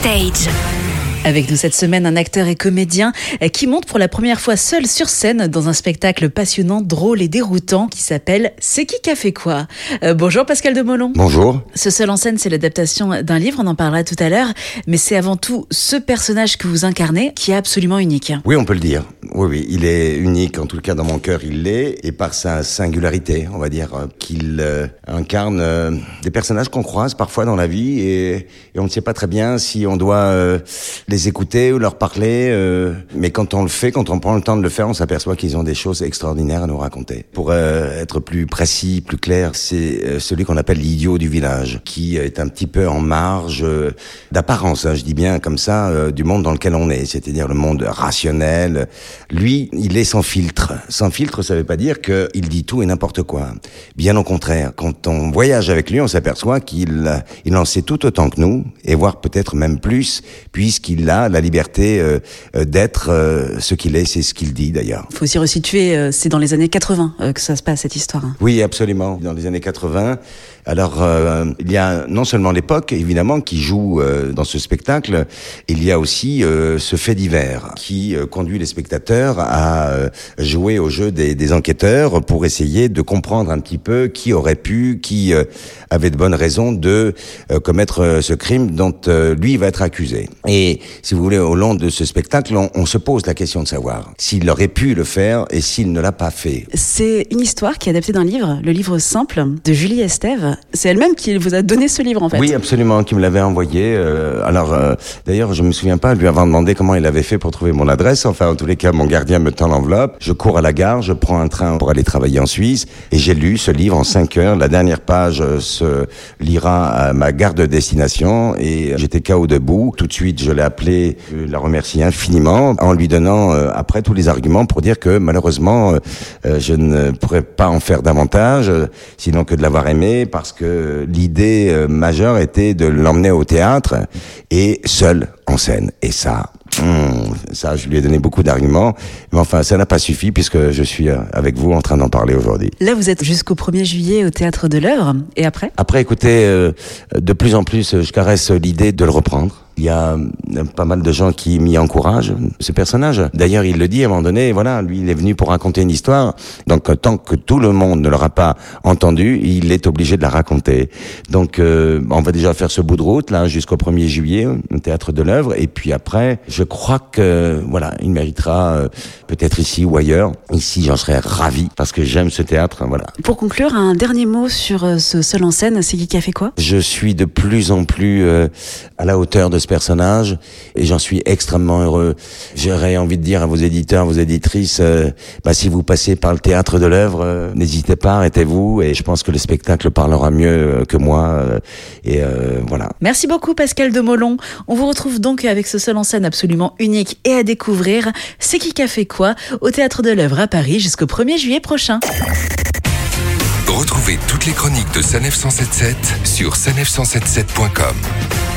Stage. Avec nous cette semaine, un acteur et comédien qui monte pour la première fois seul sur scène dans un spectacle passionnant, drôle et déroutant qui s'appelle C'est qui qui a fait quoi Euh, Bonjour Pascal de Molon. Bonjour. Ce seul en scène, c'est l'adaptation d'un livre, on en parlera tout à l'heure, mais c'est avant tout ce personnage que vous incarnez qui est absolument unique. Oui, on peut le dire. Oui, oui, il est unique, en tout cas dans mon cœur, il l'est, et par sa singularité, on va dire, euh, qu'il euh, incarne euh, des personnages qu'on croise parfois dans la vie, et, et on ne sait pas très bien si on doit euh, les écouter ou leur parler, euh, mais quand on le fait, quand on prend le temps de le faire, on s'aperçoit qu'ils ont des choses extraordinaires à nous raconter. Pour euh, être plus précis, plus clair, c'est euh, celui qu'on appelle l'idiot du village, qui est un petit peu en marge euh, d'apparence, hein, je dis bien comme ça, euh, du monde dans lequel on est, c'est-à-dire le monde rationnel. Lui, il est sans filtre. Sans filtre, ça veut pas dire qu'il dit tout et n'importe quoi. Bien au contraire, quand on voyage avec lui, on s'aperçoit qu'il euh, il en sait tout autant que nous, et voire peut-être même plus, puisqu'il a la liberté euh, euh, d'être euh, ce qu'il est, c'est ce qu'il dit d'ailleurs. Il faut aussi resituer, euh, c'est dans les années 80 euh, que ça se passe cette histoire. hein. Oui, absolument. Dans les années 80, alors euh, il y a non seulement l'époque, évidemment, qui joue euh, dans ce spectacle, il y a aussi euh, ce fait divers qui euh, conduit les spectateurs à euh, jouer au jeu des, des enquêteurs pour essayer de comprendre un petit peu qui aurait pu, qui euh, avait de bonnes raisons de euh, commettre ce crime dont euh, lui va être accusé. Et si vous voulez, au long de ce spectacle, on, on se pose la question de savoir s'il aurait pu le faire et s'il ne l'a pas fait. C'est une histoire qui est adaptée d'un livre, le livre simple de Julie Estève. C'est elle-même qui vous a donné ce livre en fait. Oui, absolument, qui me l'avait envoyé. euh, alors, euh, d'ailleurs, je me souviens pas lui avoir demandé comment il avait fait pour trouver mon adresse. Enfin, en tous les cas, mon gardien me tend l'enveloppe. Je cours à la gare, je prends un train pour aller travailler en Suisse, et j'ai lu ce livre en cinq heures. La dernière page euh, se lira à ma gare de destination, et j'étais KO debout. Tout de suite, je l'ai appelé, je la remercie infiniment, en lui donnant euh, après tous les arguments pour dire que malheureusement, euh, euh, je ne pourrais pas en faire davantage, euh, sinon que de l'avoir aimé, parce que l'idée euh, majeure était de l'emmener au théâtre et seul en scène. Et ça, hum, ça, je lui ai donné beaucoup d'arguments, mais enfin, ça n'a pas suffi puisque je suis euh, avec vous en train d'en parler aujourd'hui. Là, vous êtes jusqu'au 1er juillet au théâtre de l'œuvre, et après? Après, écoutez, euh, de plus en plus, euh, je caresse l'idée de le reprendre. Il y a euh, pas mal de gens qui m'y encouragent, ce personnage. D'ailleurs, il le dit à un moment donné, voilà, lui, il est venu pour raconter une histoire. Donc, euh, tant que tout le monde ne l'aura pas entendu, il est obligé de la raconter. Donc, euh, on va déjà faire ce bout de route, là, jusqu'au 1er juillet, au Théâtre de l'œuvre. Et puis après, je crois que, voilà, il méritera euh, peut-être ici ou ailleurs. Ici, j'en serais ravi, parce que j'aime ce théâtre, voilà. Pour conclure, un dernier mot sur euh, ce seul en scène, c'est qui qui a fait quoi? Je suis de plus en plus euh, à la hauteur de ce personnage et j'en suis extrêmement heureux. J'aurais envie de dire à vos éditeurs, vos éditrices, euh, bah, si vous passez par le théâtre de l'œuvre, euh, n'hésitez pas, arrêtez-vous et je pense que le spectacle parlera mieux euh, que moi. euh, et euh, voilà. Merci beaucoup Pascal de Molon. On vous retrouve donc avec ce seul en scène absolument unique et à découvrir. C'est qui qui a fait quoi au théâtre de l'œuvre à Paris jusqu'au 1er juillet prochain. Retrouvez toutes les chroniques de Sanef 177 sur sanef177.com.